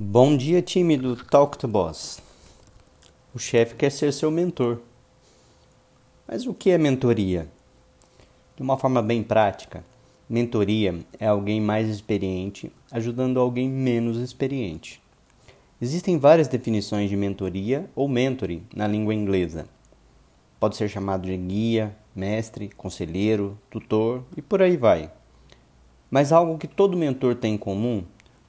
Bom dia, time do Talk to Boss. O chefe quer ser seu mentor. Mas o que é mentoria? De uma forma bem prática, mentoria é alguém mais experiente ajudando alguém menos experiente. Existem várias definições de mentoria ou mentoring na língua inglesa. Pode ser chamado de guia, mestre, conselheiro, tutor e por aí vai. Mas algo que todo mentor tem em comum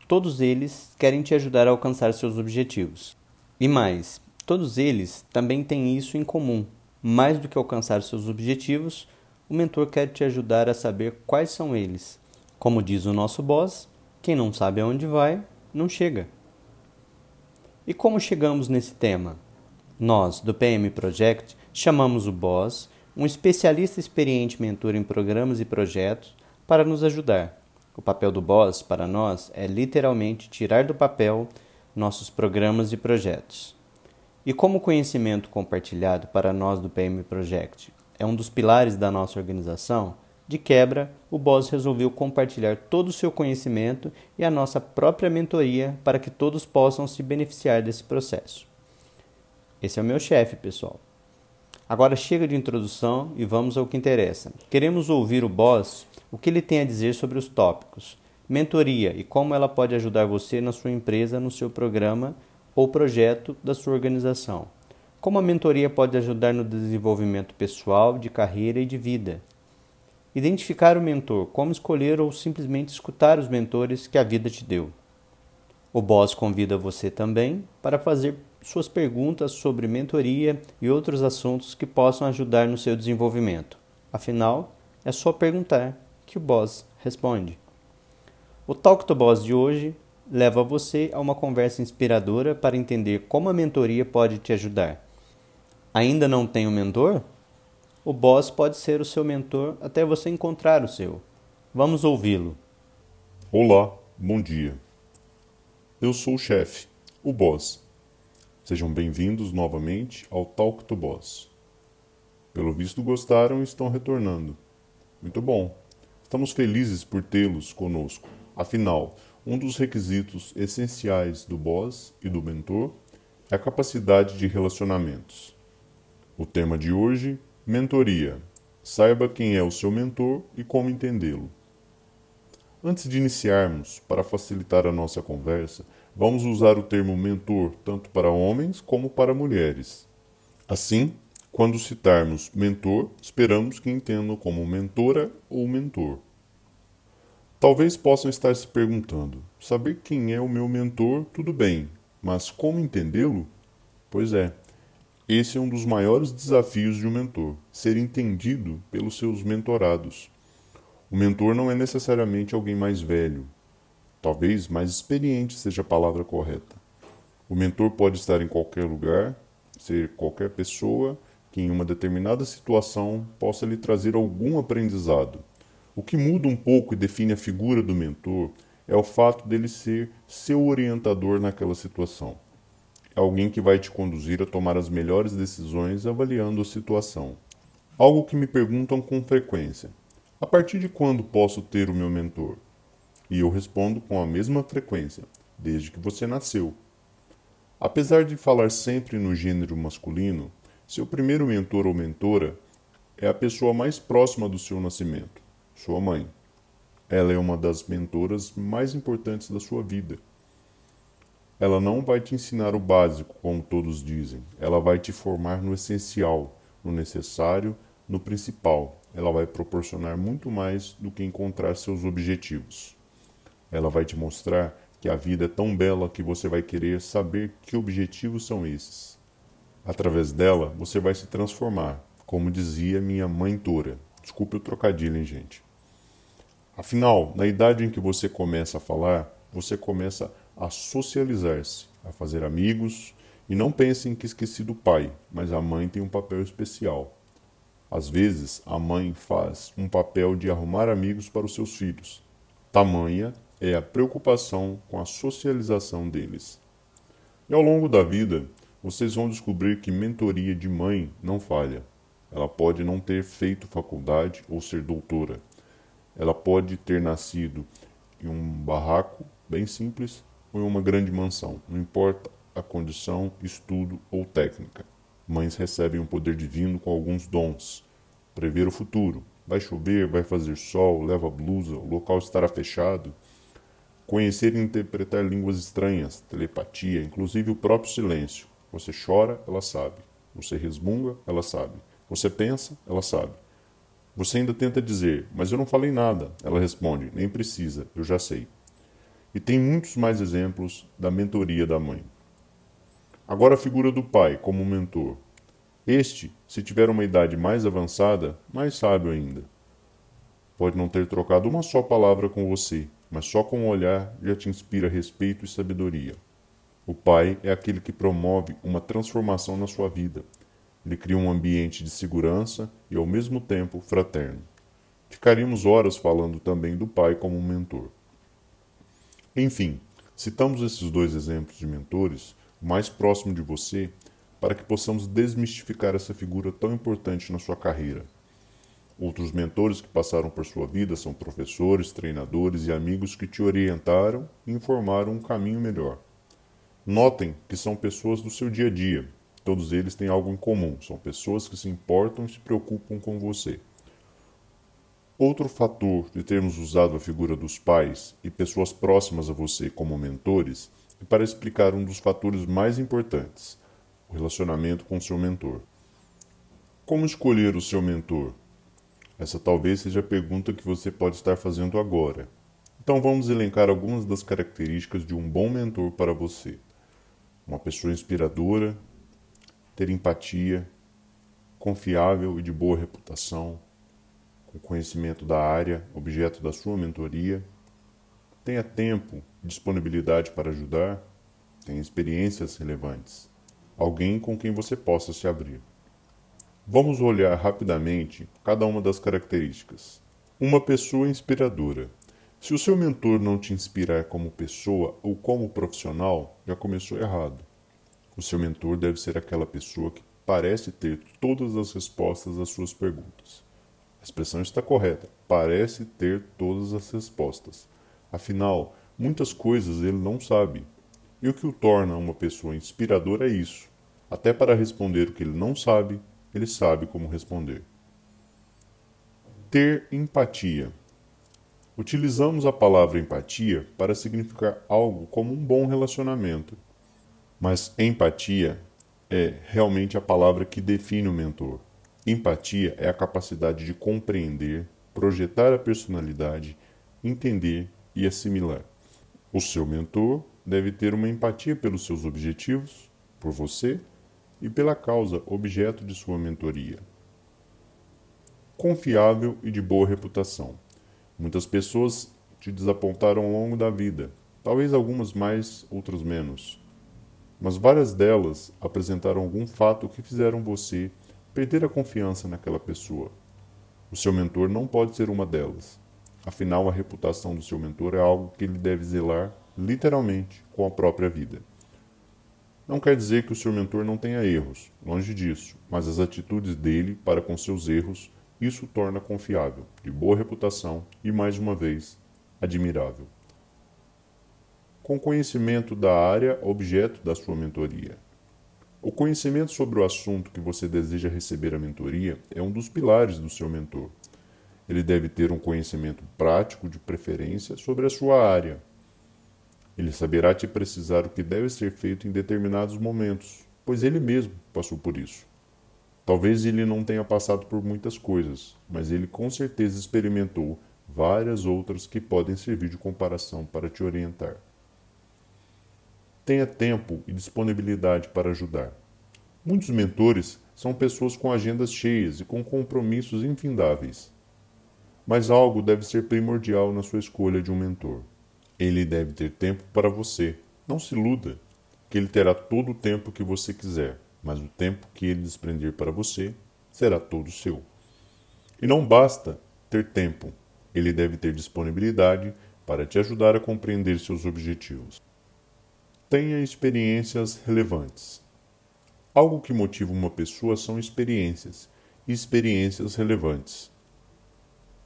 Todos eles querem te ajudar a alcançar seus objetivos. E mais, todos eles também têm isso em comum. Mais do que alcançar seus objetivos, o mentor quer te ajudar a saber quais são eles. Como diz o nosso boss, quem não sabe aonde vai, não chega. E como chegamos nesse tema? Nós, do PM Project, chamamos o boss, um especialista experiente mentor em programas e projetos, para nos ajudar. O papel do boss, para nós, é literalmente tirar do papel nossos programas e projetos. E como o conhecimento compartilhado para nós do PM Project é um dos pilares da nossa organização, de quebra, o boss resolveu compartilhar todo o seu conhecimento e a nossa própria mentoria para que todos possam se beneficiar desse processo. Esse é o meu chefe, pessoal. Agora chega de introdução e vamos ao que interessa. Queremos ouvir o boss o que ele tem a dizer sobre os tópicos, mentoria e como ela pode ajudar você na sua empresa, no seu programa ou projeto da sua organização. Como a mentoria pode ajudar no desenvolvimento pessoal, de carreira e de vida. Identificar o mentor, como escolher ou simplesmente escutar os mentores que a vida te deu. O boss convida você também para fazer suas perguntas sobre mentoria e outros assuntos que possam ajudar no seu desenvolvimento. Afinal, é só perguntar que o boss responde. O Talk to Boss de hoje leva você a uma conversa inspiradora para entender como a mentoria pode te ajudar. Ainda não tem um mentor? O boss pode ser o seu mentor até você encontrar o seu. Vamos ouvi-lo. Olá, bom dia. Eu sou o chefe, o boss. Sejam bem-vindos novamente ao Talk to Boss. Pelo visto gostaram e estão retornando. Muito bom. Estamos felizes por tê-los conosco. Afinal, um dos requisitos essenciais do boss e do mentor é a capacidade de relacionamentos. O tema de hoje: mentoria. Saiba quem é o seu mentor e como entendê-lo. Antes de iniciarmos, para facilitar a nossa conversa, vamos usar o termo mentor tanto para homens como para mulheres. Assim, quando citarmos mentor, esperamos que entendam como mentora ou mentor. Talvez possam estar se perguntando: saber quem é o meu mentor, tudo bem, mas como entendê-lo? Pois é, esse é um dos maiores desafios de um mentor: ser entendido pelos seus mentorados. O mentor não é necessariamente alguém mais velho, talvez mais experiente seja a palavra correta. O mentor pode estar em qualquer lugar, ser qualquer pessoa que em uma determinada situação possa lhe trazer algum aprendizado. O que muda um pouco e define a figura do mentor é o fato dele ser seu orientador naquela situação. É alguém que vai te conduzir a tomar as melhores decisões avaliando a situação. Algo que me perguntam com frequência: a partir de quando posso ter o meu mentor? E eu respondo com a mesma frequência: desde que você nasceu. Apesar de falar sempre no gênero masculino, seu primeiro mentor ou mentora é a pessoa mais próxima do seu nascimento, sua mãe. Ela é uma das mentoras mais importantes da sua vida. Ela não vai te ensinar o básico, como todos dizem. Ela vai te formar no essencial, no necessário, no principal. Ela vai proporcionar muito mais do que encontrar seus objetivos. Ela vai te mostrar que a vida é tão bela que você vai querer saber que objetivos são esses. Através dela, você vai se transformar, como dizia minha mãe Tora. Desculpe o trocadilho, hein, gente? Afinal, na idade em que você começa a falar, você começa a socializar-se, a fazer amigos, e não pensem que esqueci do pai, mas a mãe tem um papel especial. Às vezes, a mãe faz um papel de arrumar amigos para os seus filhos. Tamanha é a preocupação com a socialização deles. E ao longo da vida, vocês vão descobrir que mentoria de mãe não falha. Ela pode não ter feito faculdade ou ser doutora. Ela pode ter nascido em um barraco bem simples, ou em uma grande mansão, não importa a condição, estudo ou técnica. Mães recebem um poder divino com alguns dons. Prever o futuro. Vai chover, vai fazer sol, leva blusa, o local estará fechado. Conhecer e interpretar línguas estranhas, telepatia, inclusive o próprio silêncio. Você chora, ela sabe. Você resmunga, ela sabe. Você pensa, ela sabe. Você ainda tenta dizer, mas eu não falei nada. Ela responde, nem precisa, eu já sei. E tem muitos mais exemplos da mentoria da mãe. Agora a figura do pai como mentor. Este, se tiver uma idade mais avançada, mais sábio ainda. Pode não ter trocado uma só palavra com você, mas só com o olhar já te inspira respeito e sabedoria. O pai é aquele que promove uma transformação na sua vida. Ele cria um ambiente de segurança e, ao mesmo tempo, fraterno. Ficaríamos horas falando também do pai como mentor. Enfim, citamos esses dois exemplos de mentores mais próximo de você, para que possamos desmistificar essa figura tão importante na sua carreira. Outros mentores que passaram por sua vida são professores, treinadores e amigos que te orientaram e informaram um caminho melhor. Notem que são pessoas do seu dia a dia. Todos eles têm algo em comum, são pessoas que se importam e se preocupam com você. Outro fator de termos usado a figura dos pais e pessoas próximas a você como mentores e para explicar um dos fatores mais importantes, o relacionamento com seu mentor. Como escolher o seu mentor? Essa talvez seja a pergunta que você pode estar fazendo agora. Então vamos elencar algumas das características de um bom mentor para você. Uma pessoa inspiradora, ter empatia, confiável e de boa reputação, com conhecimento da área, objeto da sua mentoria, tenha tempo disponibilidade para ajudar, tem experiências relevantes, alguém com quem você possa se abrir. Vamos olhar rapidamente cada uma das características. Uma pessoa inspiradora. Se o seu mentor não te inspirar como pessoa ou como profissional, já começou errado. O seu mentor deve ser aquela pessoa que parece ter todas as respostas às suas perguntas. A expressão está correta. Parece ter todas as respostas. Afinal, Muitas coisas ele não sabe. E o que o torna uma pessoa inspiradora é isso. Até para responder o que ele não sabe, ele sabe como responder. Ter empatia. Utilizamos a palavra empatia para significar algo como um bom relacionamento. Mas empatia é realmente a palavra que define o mentor. Empatia é a capacidade de compreender, projetar a personalidade, entender e assimilar. O seu mentor deve ter uma empatia pelos seus objetivos, por você e pela causa objeto de sua mentoria. Confiável e de boa reputação. Muitas pessoas te desapontaram ao longo da vida, talvez algumas mais, outras menos. Mas várias delas apresentaram algum fato que fizeram você perder a confiança naquela pessoa. O seu mentor não pode ser uma delas. Afinal, a reputação do seu mentor é algo que ele deve zelar, literalmente, com a própria vida. Não quer dizer que o seu mentor não tenha erros, longe disso, mas as atitudes dele para com seus erros, isso torna confiável, de boa reputação e, mais uma vez, admirável. Com conhecimento da área objeto da sua mentoria. O conhecimento sobre o assunto que você deseja receber a mentoria é um dos pilares do seu mentor. Ele deve ter um conhecimento prático, de preferência, sobre a sua área. Ele saberá te precisar o que deve ser feito em determinados momentos, pois ele mesmo passou por isso. Talvez ele não tenha passado por muitas coisas, mas ele com certeza experimentou várias outras que podem servir de comparação para te orientar. Tenha tempo e disponibilidade para ajudar. Muitos mentores são pessoas com agendas cheias e com compromissos infindáveis. Mas algo deve ser primordial na sua escolha de um mentor. Ele deve ter tempo para você. Não se iluda que ele terá todo o tempo que você quiser, mas o tempo que ele desprender para você será todo seu. E não basta ter tempo, ele deve ter disponibilidade para te ajudar a compreender seus objetivos. Tenha experiências relevantes. Algo que motiva uma pessoa são experiências, e experiências relevantes.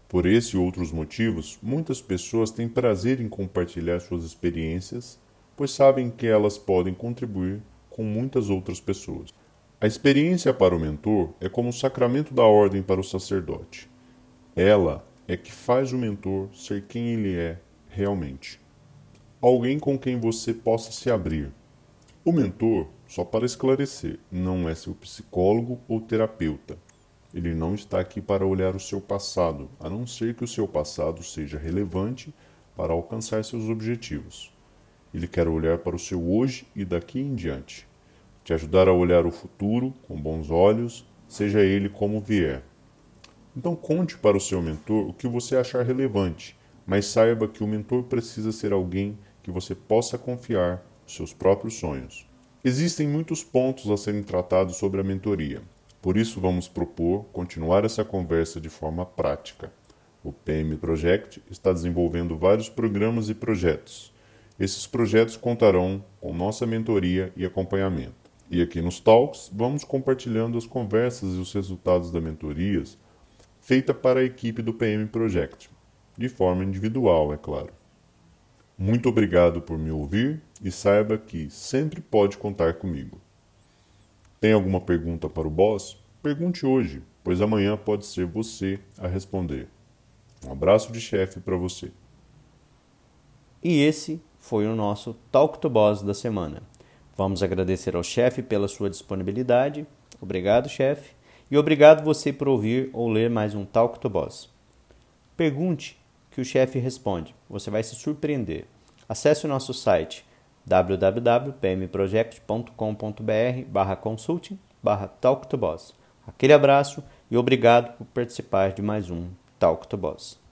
Por esse e outros motivos, muitas pessoas têm prazer em compartilhar suas experiências pois sabem que elas podem contribuir com muitas outras pessoas. A experiência para o mentor é como o sacramento da ordem para o sacerdote. Ela é que faz o mentor ser quem ele é realmente. Alguém com quem você possa se abrir. O mentor, só para esclarecer, não é seu psicólogo ou terapeuta. Ele não está aqui para olhar o seu passado, a não ser que o seu passado seja relevante para alcançar seus objetivos. Ele quer olhar para o seu hoje e daqui em diante te ajudar a olhar o futuro com bons olhos, seja ele como vier. Então conte para o seu mentor o que você achar relevante, mas saiba que o mentor precisa ser alguém que você possa confiar os seus próprios sonhos. Existem muitos pontos a serem tratados sobre a mentoria, por isso vamos propor continuar essa conversa de forma prática. O PM Project está desenvolvendo vários programas e projetos. Esses projetos contarão com nossa mentoria e acompanhamento. E aqui nos Talks, vamos compartilhando as conversas e os resultados das mentorias feita para a equipe do PM Project, de forma individual, é claro. Muito obrigado por me ouvir e saiba que sempre pode contar comigo. Tem alguma pergunta para o boss? Pergunte hoje, pois amanhã pode ser você a responder. Um abraço de chefe para você. E esse foi o nosso Talk to Boss da semana. Vamos agradecer ao chefe pela sua disponibilidade. Obrigado, chefe. E obrigado você por ouvir ou ler mais um Talk to Boss. Pergunte que o chefe responde. Você vai se surpreender. Acesse o nosso site www.pmproject.com.br barra consulting barra Talk to Boss. Aquele abraço e obrigado por participar de mais um Talk to Boss.